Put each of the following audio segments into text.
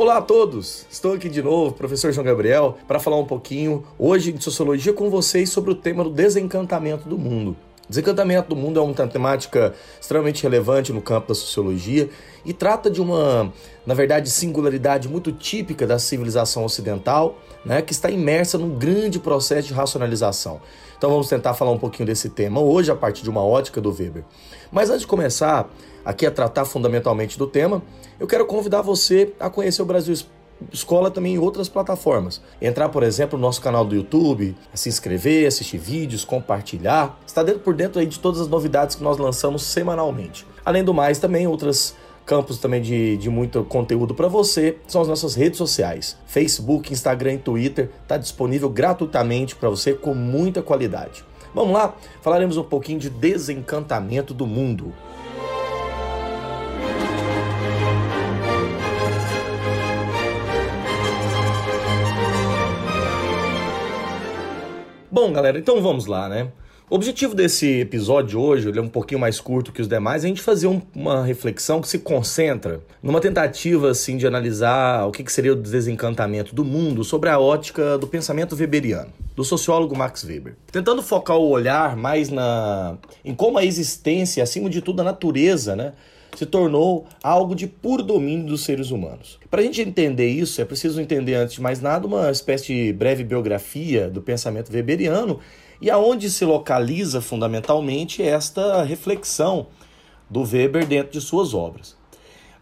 Olá a todos! Estou aqui de novo, professor João Gabriel, para falar um pouquinho hoje de sociologia com vocês sobre o tema do desencantamento do mundo. Desencantamento do mundo é uma temática extremamente relevante no campo da sociologia e trata de uma, na verdade, singularidade muito típica da civilização ocidental, né, que está imersa num grande processo de racionalização. Então vamos tentar falar um pouquinho desse tema hoje a partir de uma ótica do Weber. Mas antes de começar aqui a tratar fundamentalmente do tema, eu quero convidar você a conhecer o Brasil Escola também em outras plataformas. Entrar, por exemplo, no nosso canal do YouTube, se inscrever, assistir vídeos, compartilhar. Está dentro por dentro aí de todas as novidades que nós lançamos semanalmente. Além do mais, também outras campos também de, de muito conteúdo para você são as nossas redes sociais. Facebook, Instagram e Twitter está disponível gratuitamente para você com muita qualidade. Vamos lá? Falaremos um pouquinho de desencantamento do mundo. Bom, galera, então vamos lá, né? O objetivo desse episódio de hoje, ele é um pouquinho mais curto que os demais, é a gente fazer um, uma reflexão que se concentra numa tentativa assim de analisar o que, que seria o desencantamento do mundo sobre a ótica do pensamento weberiano, do sociólogo Max Weber. Tentando focar o olhar mais na em como a existência, acima de tudo a natureza, né, se tornou algo de puro domínio dos seres humanos. Para a gente entender isso, é preciso entender, antes de mais nada, uma espécie de breve biografia do pensamento weberiano e aonde se localiza fundamentalmente esta reflexão do Weber dentro de suas obras.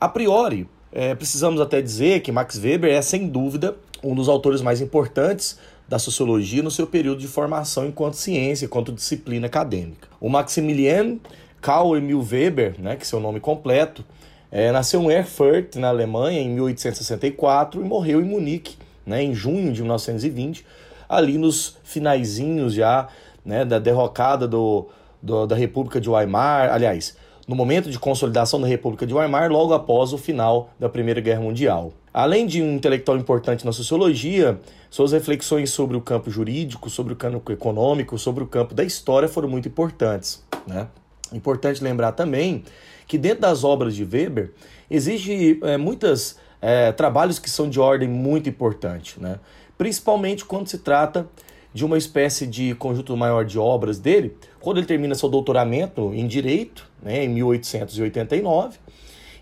A priori, é, precisamos até dizer que Max Weber é, sem dúvida, um dos autores mais importantes da sociologia no seu período de formação enquanto ciência, enquanto disciplina acadêmica. O Maximilian Karl Emil Weber, né, que é seu nome completo, é, nasceu em Erfurt, na Alemanha, em 1864 e morreu em Munique, né, em junho de 1920, ali nos finaizinhos já né, da derrocada do, do, da República de Weimar, aliás, no momento de consolidação da República de Weimar, logo após o final da Primeira Guerra Mundial. Além de um intelectual importante na sociologia, suas reflexões sobre o campo jurídico, sobre o campo econômico, sobre o campo da história foram muito importantes. Né? Importante lembrar também que dentro das obras de Weber existe é, muitos é, trabalhos que são de ordem muito importante, né? principalmente quando se trata de uma espécie de conjunto maior de obras dele, quando ele termina seu doutoramento em Direito, né, em 1889,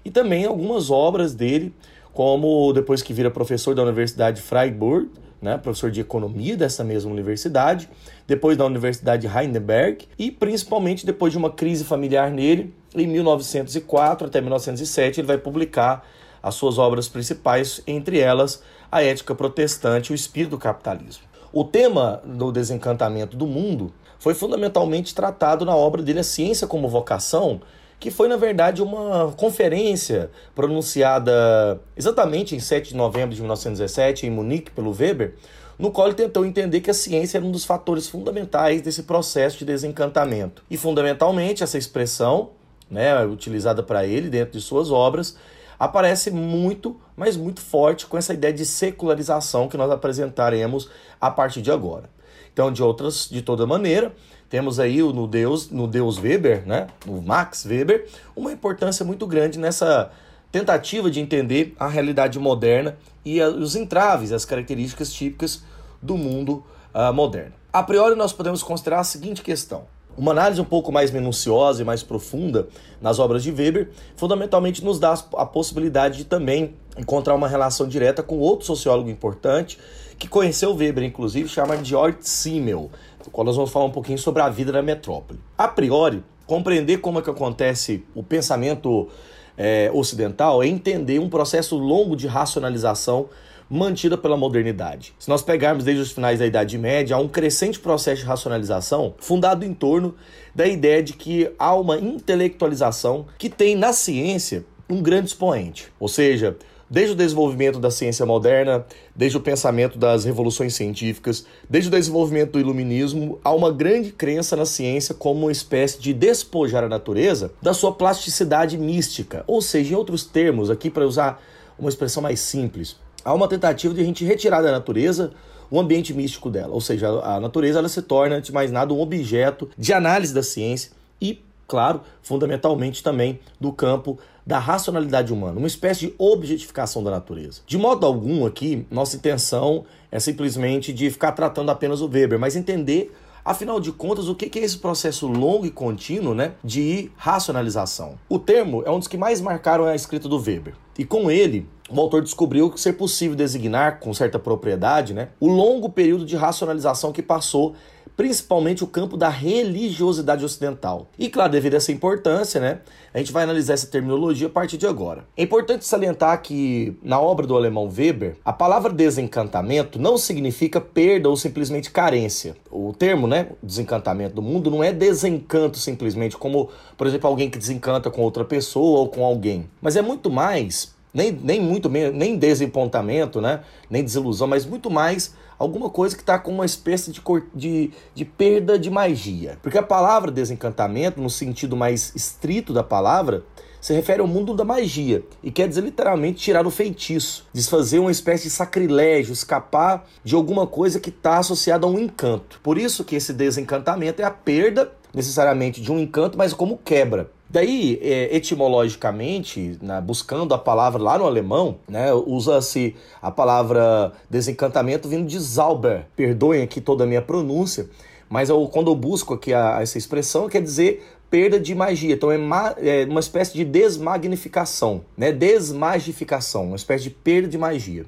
e também algumas obras dele, como depois que vira professor da Universidade de Freiburg, né, professor de economia dessa mesma universidade, depois da Universidade de Heidelberg e principalmente depois de uma crise familiar nele, em 1904 até 1907 ele vai publicar as suas obras principais, entre elas a Ética Protestante e o Espírito do Capitalismo. O tema do desencantamento do mundo foi fundamentalmente tratado na obra dele A Ciência como Vocação, que foi, na verdade, uma conferência pronunciada exatamente em 7 de novembro de 1917, em Munique, pelo Weber, no qual ele tentou entender que a ciência era um dos fatores fundamentais desse processo de desencantamento. E, fundamentalmente, essa expressão, né, utilizada para ele dentro de suas obras, aparece muito, mas muito forte com essa ideia de secularização que nós apresentaremos a partir de agora. Então, de outras, de toda maneira, temos aí no Deus, no Deus Weber, né, no Max Weber, uma importância muito grande nessa tentativa de entender a realidade moderna e os entraves, as características típicas do mundo uh, moderno. A priori, nós podemos considerar a seguinte questão: uma análise um pouco mais minuciosa e mais profunda nas obras de Weber, fundamentalmente nos dá a possibilidade de também encontrar uma relação direta com outro sociólogo importante que conheceu Weber, inclusive, chama George Simmel, do qual nós vamos falar um pouquinho sobre a vida na metrópole. A priori, compreender como é que acontece o pensamento é, ocidental é entender um processo longo de racionalização mantida pela modernidade. Se nós pegarmos desde os finais da Idade Média, há um crescente processo de racionalização fundado em torno da ideia de que há uma intelectualização que tem na ciência um grande expoente. Ou seja, desde o desenvolvimento da ciência moderna, desde o pensamento das revoluções científicas, desde o desenvolvimento do iluminismo, há uma grande crença na ciência como uma espécie de despojar a natureza da sua plasticidade mística. Ou seja, em outros termos, aqui para usar uma expressão mais simples, há uma tentativa de a gente retirar da natureza o ambiente místico dela. Ou seja, a natureza ela se torna, antes de mais nada, um objeto de análise da ciência e claro, fundamentalmente também do campo da racionalidade humana, uma espécie de objetificação da natureza. De modo algum aqui, nossa intenção é simplesmente de ficar tratando apenas o Weber, mas entender Afinal de contas, o que é esse processo longo e contínuo né, de racionalização? O termo é um dos que mais marcaram a escrita do Weber. E com ele, o autor descobriu que ser possível designar com certa propriedade né, o longo período de racionalização que passou principalmente o campo da religiosidade ocidental. E claro, devido a essa importância, né, a gente vai analisar essa terminologia a partir de agora. É importante salientar que na obra do alemão Weber, a palavra desencantamento não significa perda ou simplesmente carência. O termo, né, desencantamento do mundo não é desencanto simplesmente como, por exemplo, alguém que desencanta com outra pessoa ou com alguém, mas é muito mais nem, nem muito nem desenpontamento, né? nem desilusão, mas muito mais alguma coisa que está com uma espécie de, de, de perda de magia. Porque a palavra desencantamento, no sentido mais estrito da palavra, se refere ao mundo da magia e quer dizer literalmente tirar o feitiço, desfazer uma espécie de sacrilégio, escapar de alguma coisa que está associada a um encanto. Por isso que esse desencantamento é a perda necessariamente de um encanto, mas como quebra. Daí, é, etimologicamente, né, buscando a palavra lá no alemão, né, usa-se a palavra desencantamento vindo de Zauber. Perdoem aqui toda a minha pronúncia, mas eu, quando eu busco aqui a, essa expressão, quer dizer perda de magia. Então é, ma, é, uma espécie de desmagnificação, né? desmagificação, uma espécie de perda de magia.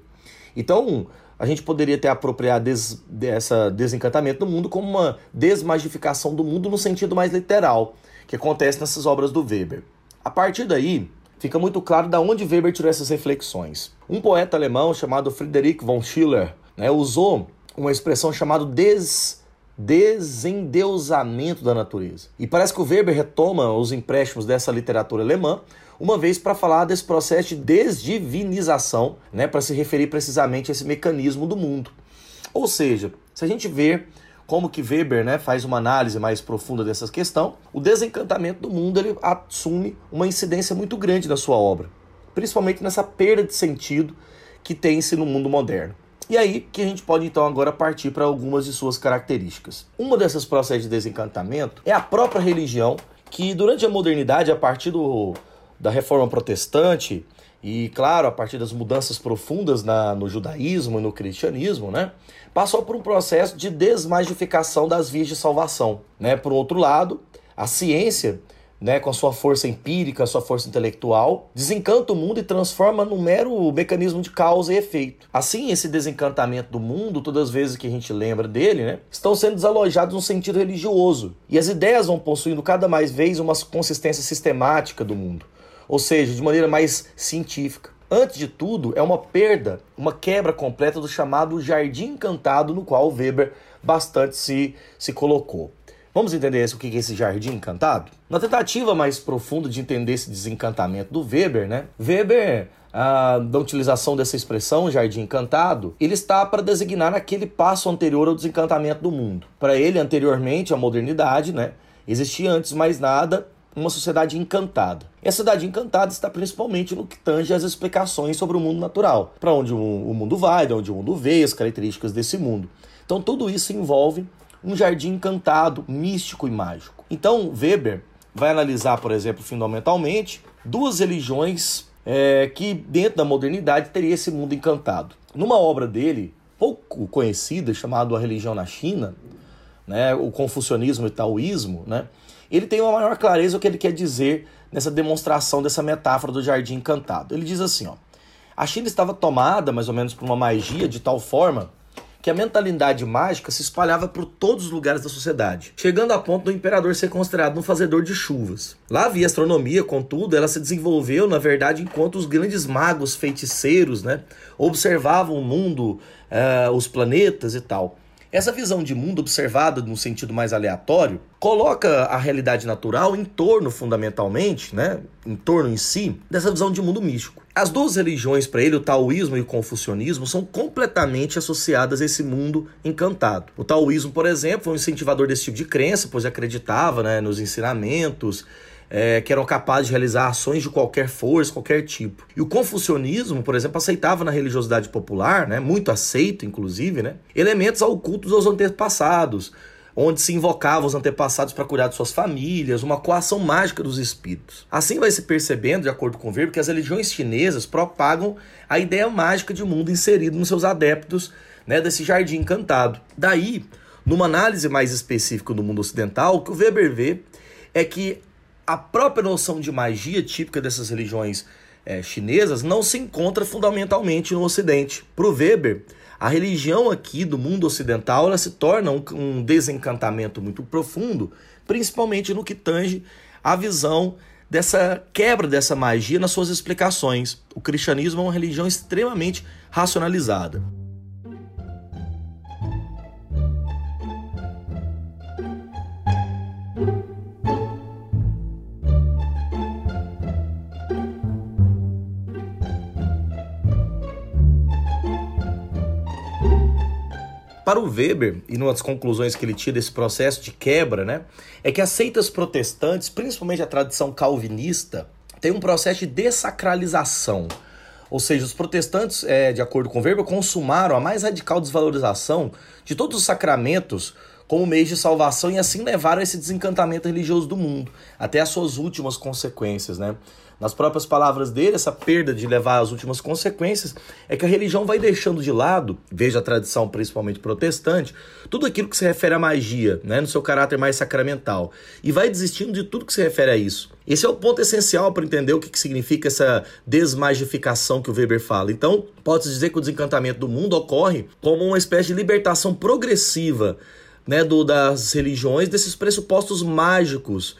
Então, a gente poderia ter apropriado des, dessa desencantamento do mundo como uma desmagificação do mundo no sentido mais literal que acontece nessas obras do Weber. A partir daí, fica muito claro de onde Weber tirou essas reflexões. Um poeta alemão chamado Friedrich von Schiller né, usou uma expressão chamada des desendeusamento da natureza. E parece que o Weber retoma os empréstimos dessa literatura alemã, uma vez para falar desse processo de desdivinização, né, para se referir precisamente a esse mecanismo do mundo. Ou seja, se a gente ver como que Weber né, faz uma análise mais profunda dessa questão, o desencantamento do mundo ele assume uma incidência muito grande na sua obra, principalmente nessa perda de sentido que tem-se no mundo moderno. E aí que a gente pode então agora partir para algumas de suas características. Uma dessas processos de desencantamento é a própria religião, que durante a modernidade, a partir do, da reforma protestante, e claro, a partir das mudanças profundas na, no judaísmo e no cristianismo, né, passou por um processo de desmagificação das vias de salvação. Né? Por outro lado, a ciência, né, com a sua força empírica, a sua força intelectual, desencanta o mundo e transforma num mero mecanismo de causa e efeito. Assim, esse desencantamento do mundo, todas as vezes que a gente lembra dele, né, estão sendo desalojados no sentido religioso. E as ideias vão possuindo cada mais vez uma consistência sistemática do mundo ou seja, de maneira mais científica. Antes de tudo, é uma perda, uma quebra completa do chamado jardim encantado no qual Weber bastante se, se colocou. Vamos entender o que é esse jardim encantado? Na tentativa mais profunda de entender esse desencantamento do Weber, né? Weber, ah, da utilização dessa expressão, jardim encantado, ele está para designar aquele passo anterior ao desencantamento do mundo. Para ele, anteriormente à modernidade, né? Existia antes mais nada uma sociedade encantada. E a sociedade encantada está principalmente no que tange as explicações sobre o mundo natural, para onde o mundo vai, de onde o mundo veio, as características desse mundo. Então tudo isso envolve um jardim encantado, místico e mágico. Então Weber vai analisar, por exemplo, fundamentalmente, duas religiões é, que dentro da modernidade teria esse mundo encantado. Numa obra dele, pouco conhecida, chamada A Religião na China, né, o confucionismo e taoísmo, né, ele tem uma maior clareza o que ele quer dizer nessa demonstração dessa metáfora do jardim encantado. Ele diz assim, ó: A China estava tomada mais ou menos por uma magia de tal forma que a mentalidade mágica se espalhava por todos os lugares da sociedade, chegando a ponto do imperador ser considerado um fazedor de chuvas. Lá havia astronomia, contudo, ela se desenvolveu, na verdade, enquanto os grandes magos feiticeiros né, observavam o mundo, uh, os planetas e tal. Essa visão de mundo observada no sentido mais aleatório coloca a realidade natural em torno, fundamentalmente, né, em torno em si, dessa visão de mundo místico. As duas religiões para ele, o taoísmo e o confucionismo, são completamente associadas a esse mundo encantado. O taoísmo, por exemplo, foi um incentivador desse tipo de crença, pois acreditava né, nos ensinamentos é, que eram capazes de realizar ações de qualquer força, qualquer tipo. E o confucionismo, por exemplo, aceitava na religiosidade popular, né, muito aceito inclusive, né, elementos ocultos aos antepassados, onde se invocava os antepassados para cuidar de suas famílias, uma coação mágica dos espíritos. Assim vai se percebendo, de acordo com o Weber, que as religiões chinesas propagam a ideia mágica de mundo inserido nos seus adeptos né, desse jardim encantado. Daí, numa análise mais específica do mundo ocidental, o que o Weber vê é que a própria noção de magia típica dessas religiões é, chinesas não se encontra fundamentalmente no Ocidente. Para o Weber, a religião aqui do mundo ocidental ela se torna um, um desencantamento muito profundo, principalmente no que tange a visão dessa quebra dessa magia nas suas explicações. O cristianismo é uma religião extremamente racionalizada. Para o Weber, e uma das conclusões que ele tira desse processo de quebra, né, é que as seitas protestantes, principalmente a tradição calvinista, tem um processo de dessacralização. Ou seja, os protestantes, é, de acordo com Weber, consumaram a mais radical desvalorização de todos os sacramentos como meio de salvação e assim levaram esse desencantamento religioso do mundo, até as suas últimas consequências, né? Nas próprias palavras dele, essa perda de levar às últimas consequências é que a religião vai deixando de lado, veja a tradição principalmente protestante, tudo aquilo que se refere à magia, né, no seu caráter mais sacramental, e vai desistindo de tudo que se refere a isso. Esse é o ponto essencial para entender o que, que significa essa desmagificação que o Weber fala. Então, pode-se dizer que o desencantamento do mundo ocorre como uma espécie de libertação progressiva né, do, das religiões desses pressupostos mágicos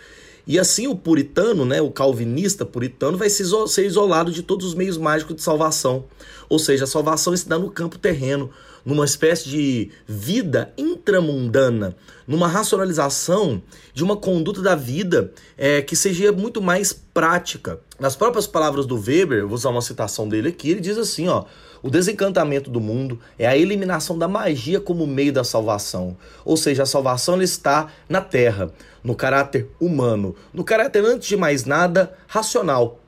e assim o puritano, né, o calvinista puritano, vai ser isolado de todos os meios mágicos de salvação. Ou seja, a salvação está no campo terreno, numa espécie de vida intramundana, numa racionalização de uma conduta da vida é, que seja muito mais prática. Nas próprias palavras do Weber, vou usar uma citação dele aqui, ele diz assim, ó, o desencantamento do mundo é a eliminação da magia como meio da salvação. Ou seja, a salvação está na terra, no caráter humano, no caráter, antes de mais nada, racional.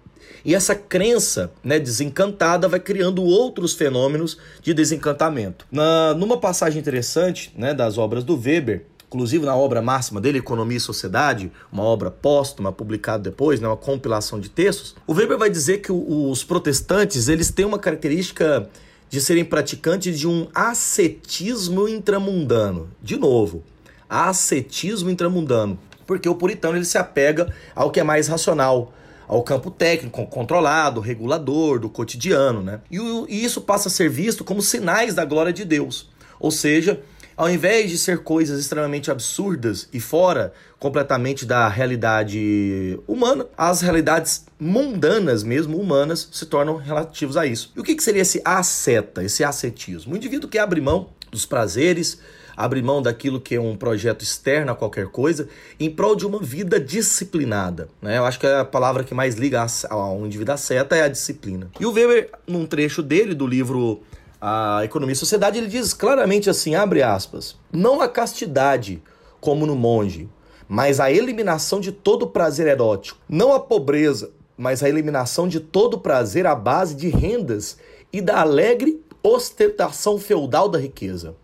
E essa crença né, desencantada vai criando outros fenômenos de desencantamento. Na, numa passagem interessante né, das obras do Weber, inclusive na obra máxima dele, Economia e Sociedade, uma obra póstuma, publicada depois, né, uma compilação de textos, o Weber vai dizer que os protestantes eles têm uma característica de serem praticantes de um ascetismo intramundano. De novo, ascetismo intramundano, porque o puritano ele se apega ao que é mais racional, ao campo técnico, controlado, regulador, do cotidiano, né? E, e isso passa a ser visto como sinais da glória de Deus. Ou seja, ao invés de ser coisas extremamente absurdas e fora completamente da realidade humana, as realidades mundanas mesmo, humanas, se tornam relativos a isso. E o que, que seria esse asceta, esse ascetismo? O indivíduo que abre mão dos prazeres, abre mão daquilo que é um projeto externo a qualquer coisa, em prol de uma vida disciplinada. Né? Eu acho que a palavra que mais liga ao indivíduo asceta é a disciplina. E o Weber, num trecho dele, do livro a Economia e Sociedade, ele diz claramente assim, abre aspas, não a castidade, como no monge, mas a eliminação de todo prazer erótico, não a pobreza, mas a eliminação de todo prazer à base de rendas e da alegre ostentação feudal da riqueza.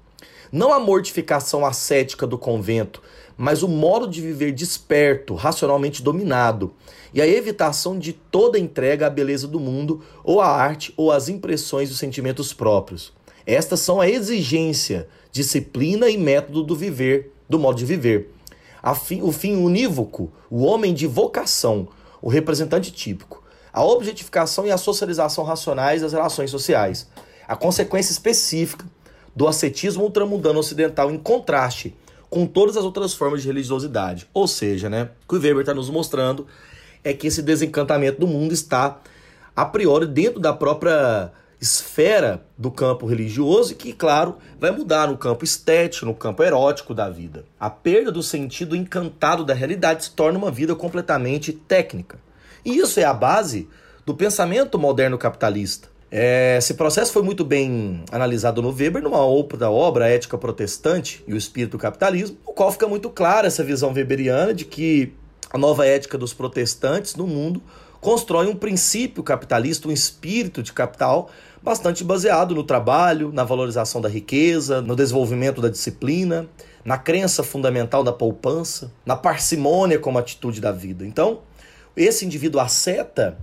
Não a mortificação ascética do convento, mas o modo de viver desperto, racionalmente dominado, e a evitação de toda entrega à beleza do mundo, ou à arte, ou às impressões e sentimentos próprios. Estas são a exigência, disciplina e método do viver, do modo de viver. Fim, o fim unívoco, o homem de vocação, o representante típico. A objetificação e a socialização racionais das relações sociais. A consequência específica do ascetismo ultramundano ocidental em contraste com todas as outras formas de religiosidade. Ou seja, né, o que o Weber está nos mostrando é que esse desencantamento do mundo está a priori dentro da própria esfera do campo religioso e que, claro, vai mudar no campo estético, no campo erótico da vida. A perda do sentido encantado da realidade se torna uma vida completamente técnica. E isso é a base do pensamento moderno capitalista. É, esse processo foi muito bem analisado no Weber, numa outra obra, Ética Protestante e o Espírito do Capitalismo, no qual fica muito clara essa visão weberiana de que a nova ética dos protestantes no mundo constrói um princípio capitalista, um espírito de capital bastante baseado no trabalho, na valorização da riqueza, no desenvolvimento da disciplina, na crença fundamental da poupança, na parcimônia como atitude da vida. Então, esse indivíduo aceta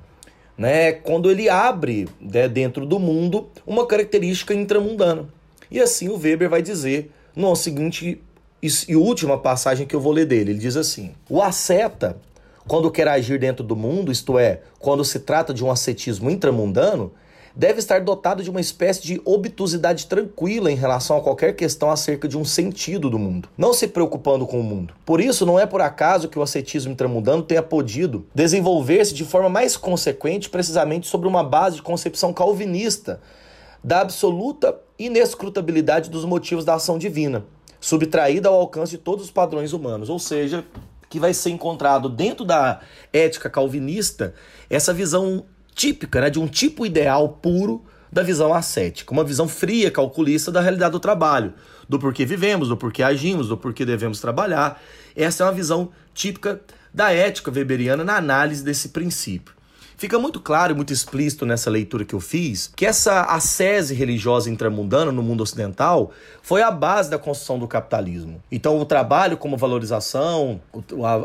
né, quando ele abre né, dentro do mundo uma característica intramundana. E assim o Weber vai dizer no seguinte e última passagem que eu vou ler dele. Ele diz assim: O asceta, quando quer agir dentro do mundo, isto é, quando se trata de um ascetismo intramundano, deve estar dotado de uma espécie de obtusidade tranquila em relação a qualquer questão acerca de um sentido do mundo, não se preocupando com o mundo. Por isso, não é por acaso que o ascetismo intramundano tenha podido desenvolver-se de forma mais consequente, precisamente sobre uma base de concepção calvinista da absoluta inescrutabilidade dos motivos da ação divina, subtraída ao alcance de todos os padrões humanos, ou seja, que vai ser encontrado dentro da ética calvinista essa visão típica, né, de um tipo ideal puro da visão ascética, uma visão fria, calculista da realidade do trabalho, do porquê vivemos, do porquê agimos, do porquê devemos trabalhar. Essa é uma visão típica da ética weberiana na análise desse princípio. Fica muito claro e muito explícito nessa leitura que eu fiz que essa ascese religiosa intramundana no mundo ocidental foi a base da construção do capitalismo. Então, o trabalho como valorização,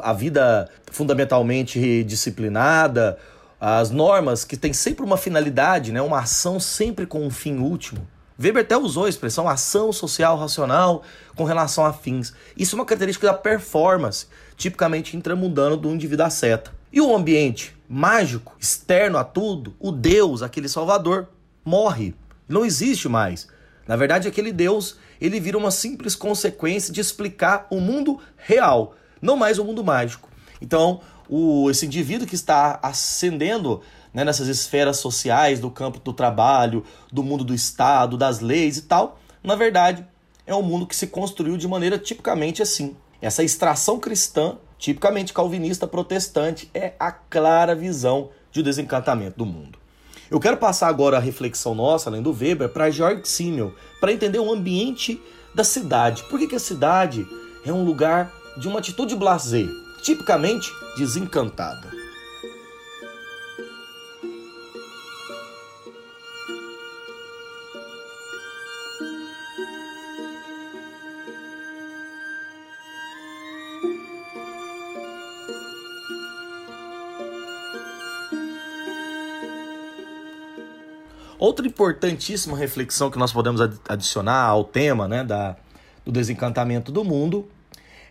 a, vida fundamentalmente disciplinada, as normas que têm sempre uma finalidade, né, uma ação sempre com um fim último. Weber até usou a expressão ação social racional com relação a fins. Isso é uma característica da performance, tipicamente intramundano do indivíduo seta. E o ambiente mágico, externo a tudo, o Deus, aquele Salvador, morre. Não existe mais. Na verdade, aquele Deus, ele vira uma simples consequência de explicar o mundo real, não mais o mundo mágico. Então, o, esse indivíduo que está ascendendo né, nessas esferas sociais do campo do trabalho, do mundo do Estado, das leis e tal, na verdade, é um mundo que se construiu de maneira tipicamente assim. Essa extração cristã, tipicamente calvinista protestante, é a clara visão de desencantamento do mundo. Eu quero passar agora a reflexão nossa, além do Weber, para Georg Simmel, para entender o ambiente da cidade. Por que, que a cidade é um lugar de uma atitude blazer? Tipicamente desencantada. Outra importantíssima reflexão que nós podemos adicionar ao tema né, da, do desencantamento do mundo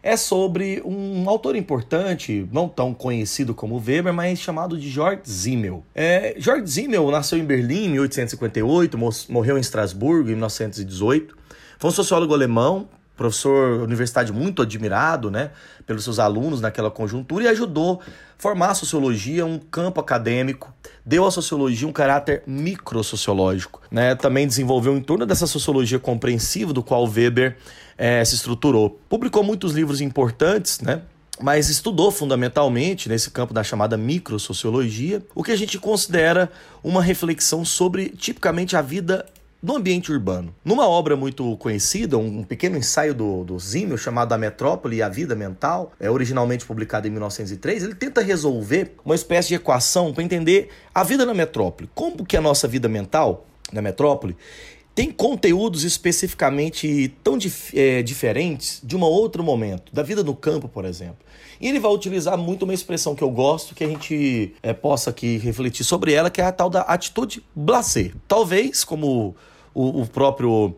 é sobre um autor importante, não tão conhecido como Weber, mas chamado de Georg Simmel. É, Georg Simmel nasceu em Berlim em 1858, morreu em Estrasburgo em 1918. Foi um sociólogo alemão, professor universidade muito admirado, né, pelos seus alunos naquela conjuntura e ajudou a formar a sociologia um campo acadêmico, deu à sociologia um caráter microsociológico, né, também desenvolveu em torno dessa sociologia compreensiva do qual Weber é, se estruturou. Publicou muitos livros importantes, né? mas estudou fundamentalmente nesse campo da chamada microsociologia, o que a gente considera uma reflexão sobre tipicamente a vida no ambiente urbano. Numa obra muito conhecida, um pequeno ensaio do, do Zimmel chamado A Metrópole e a Vida Mental, é originalmente publicado em 1903, ele tenta resolver uma espécie de equação para entender a vida na metrópole. Como que a nossa vida mental na metrópole tem conteúdos especificamente tão dif é, diferentes de um outro momento, da vida no campo, por exemplo. E ele vai utilizar muito uma expressão que eu gosto, que a gente é, possa aqui refletir sobre ela, que é a tal da atitude blasé. Talvez, como o, o próprio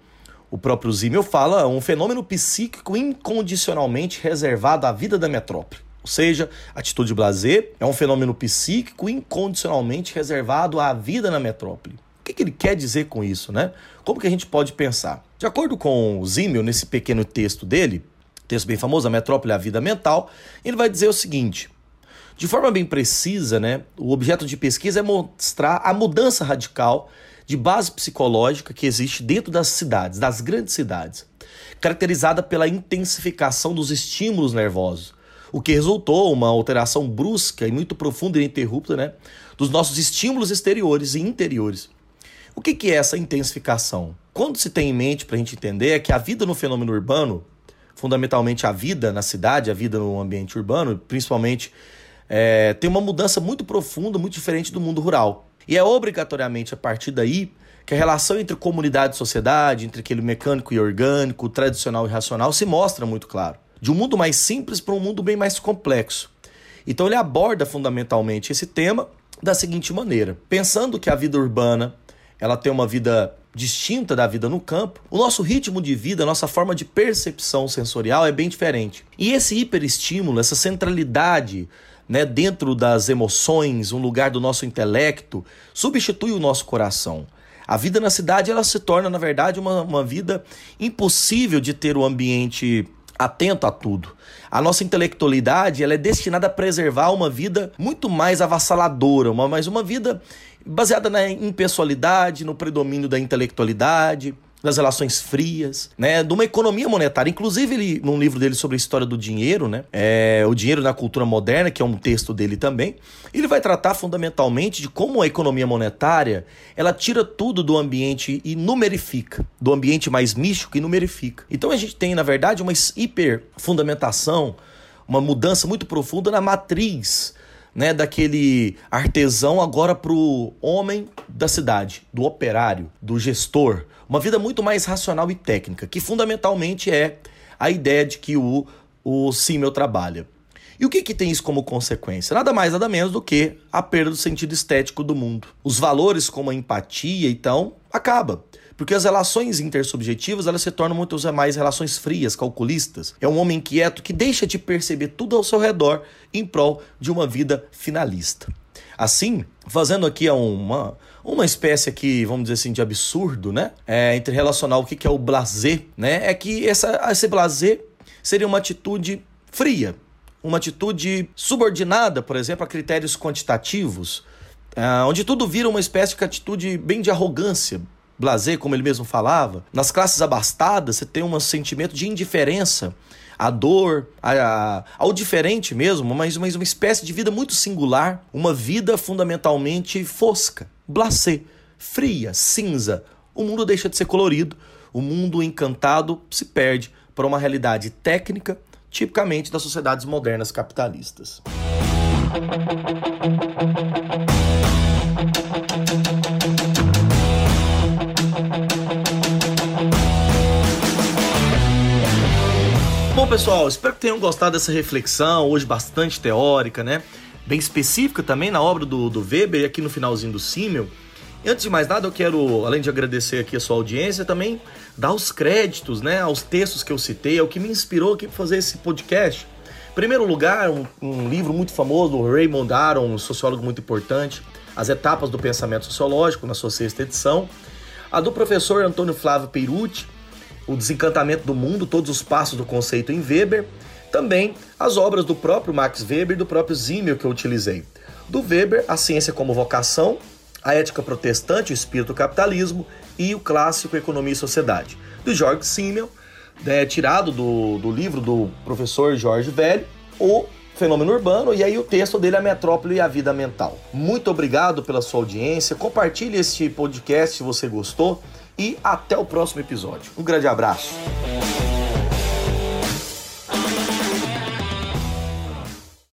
o próprio Zimmel fala, um fenômeno psíquico incondicionalmente reservado à vida da metrópole. Ou seja, atitude blasé é um fenômeno psíquico incondicionalmente reservado à vida na metrópole que, que ele quer dizer com isso, né? Como que a gente pode pensar? De acordo com Zimmel, nesse pequeno texto dele, texto bem famoso, A Metrópole e a Vida Mental, ele vai dizer o seguinte: de forma bem precisa, né, o objeto de pesquisa é mostrar a mudança radical de base psicológica que existe dentro das cidades, das grandes cidades, caracterizada pela intensificação dos estímulos nervosos, o que resultou uma alteração brusca e muito profunda e ininterrupta né, dos nossos estímulos exteriores e interiores. O que, que é essa intensificação? Quando se tem em mente para a gente entender é que a vida no fenômeno urbano, fundamentalmente a vida na cidade, a vida no ambiente urbano, principalmente é, tem uma mudança muito profunda, muito diferente do mundo rural. E é obrigatoriamente a partir daí que a relação entre comunidade e sociedade, entre aquele mecânico e orgânico, tradicional e racional, se mostra muito claro. De um mundo mais simples para um mundo bem mais complexo. Então ele aborda fundamentalmente esse tema da seguinte maneira: pensando que a vida urbana ela tem uma vida distinta da vida no campo, o nosso ritmo de vida, a nossa forma de percepção sensorial é bem diferente. E esse hiperestímulo, essa centralidade né, dentro das emoções, um lugar do nosso intelecto, substitui o nosso coração. A vida na cidade ela se torna, na verdade, uma, uma vida impossível de ter o um ambiente atento a tudo. A nossa intelectualidade ela é destinada a preservar uma vida muito mais avassaladora, uma, mas uma vida baseada na impessoalidade, no predomínio da intelectualidade, das relações frias, né, de uma economia monetária. Inclusive, ele, num livro dele sobre a história do dinheiro, né, é, o dinheiro na cultura moderna, que é um texto dele também, ele vai tratar fundamentalmente de como a economia monetária ela tira tudo do ambiente e numerifica, do ambiente mais místico e numerifica. Então a gente tem, na verdade, uma hiper fundamentação, uma mudança muito profunda na matriz né, daquele artesão agora para o homem da cidade, do operário, do gestor. Uma vida muito mais racional e técnica, que fundamentalmente é a ideia de que o, o Simmel trabalha. E o que, que tem isso como consequência? Nada mais, nada menos do que a perda do sentido estético do mundo. Os valores como a empatia, então, acaba. Porque as relações intersubjetivas elas se tornam muito mais relações frias, calculistas. É um homem inquieto que deixa de perceber tudo ao seu redor em prol de uma vida finalista. Assim, fazendo aqui uma, uma espécie aqui, vamos dizer assim, de absurdo, né? É, entre relacionar o que é o blazer, né? É que essa, esse blazer seria uma atitude fria, uma atitude subordinada, por exemplo, a critérios quantitativos, é, onde tudo vira uma espécie de atitude bem de arrogância, blazer, como ele mesmo falava. Nas classes abastadas, você tem um sentimento de indiferença à dor, à, ao diferente mesmo, mas, mas uma espécie de vida muito singular, uma vida fundamentalmente fosca, blazer, fria, cinza. O mundo deixa de ser colorido, o mundo encantado se perde para uma realidade técnica, tipicamente das sociedades modernas capitalistas. Bom, pessoal, espero que tenham gostado dessa reflexão, hoje bastante teórica, né? Bem específica também na obra do, do Weber e aqui no finalzinho do Simmel. Antes de mais nada, eu quero, além de agradecer aqui a sua audiência, também dar os créditos, né, aos textos que eu citei, ao que me inspirou aqui para fazer esse podcast. Em primeiro lugar, um, um livro muito famoso do Raymond Aron, um sociólogo muito importante, As Etapas do Pensamento Sociológico, na sua sexta edição. A do professor Antônio Flávio Peirucci, o Desencantamento do Mundo, todos os passos do conceito em Weber, também as obras do próprio Max Weber e do próprio Zimmel que eu utilizei. Do Weber, A Ciência como Vocação, A Ética Protestante, o Espírito do Capitalismo e o clássico Economia e Sociedade. Do George Simmel, né, tirado do, do livro do professor Jorge Velho, o Fenômeno Urbano, e aí o texto dele A Metrópole e a Vida Mental. Muito obrigado pela sua audiência, compartilhe este podcast se você gostou e até o próximo episódio. Um grande abraço.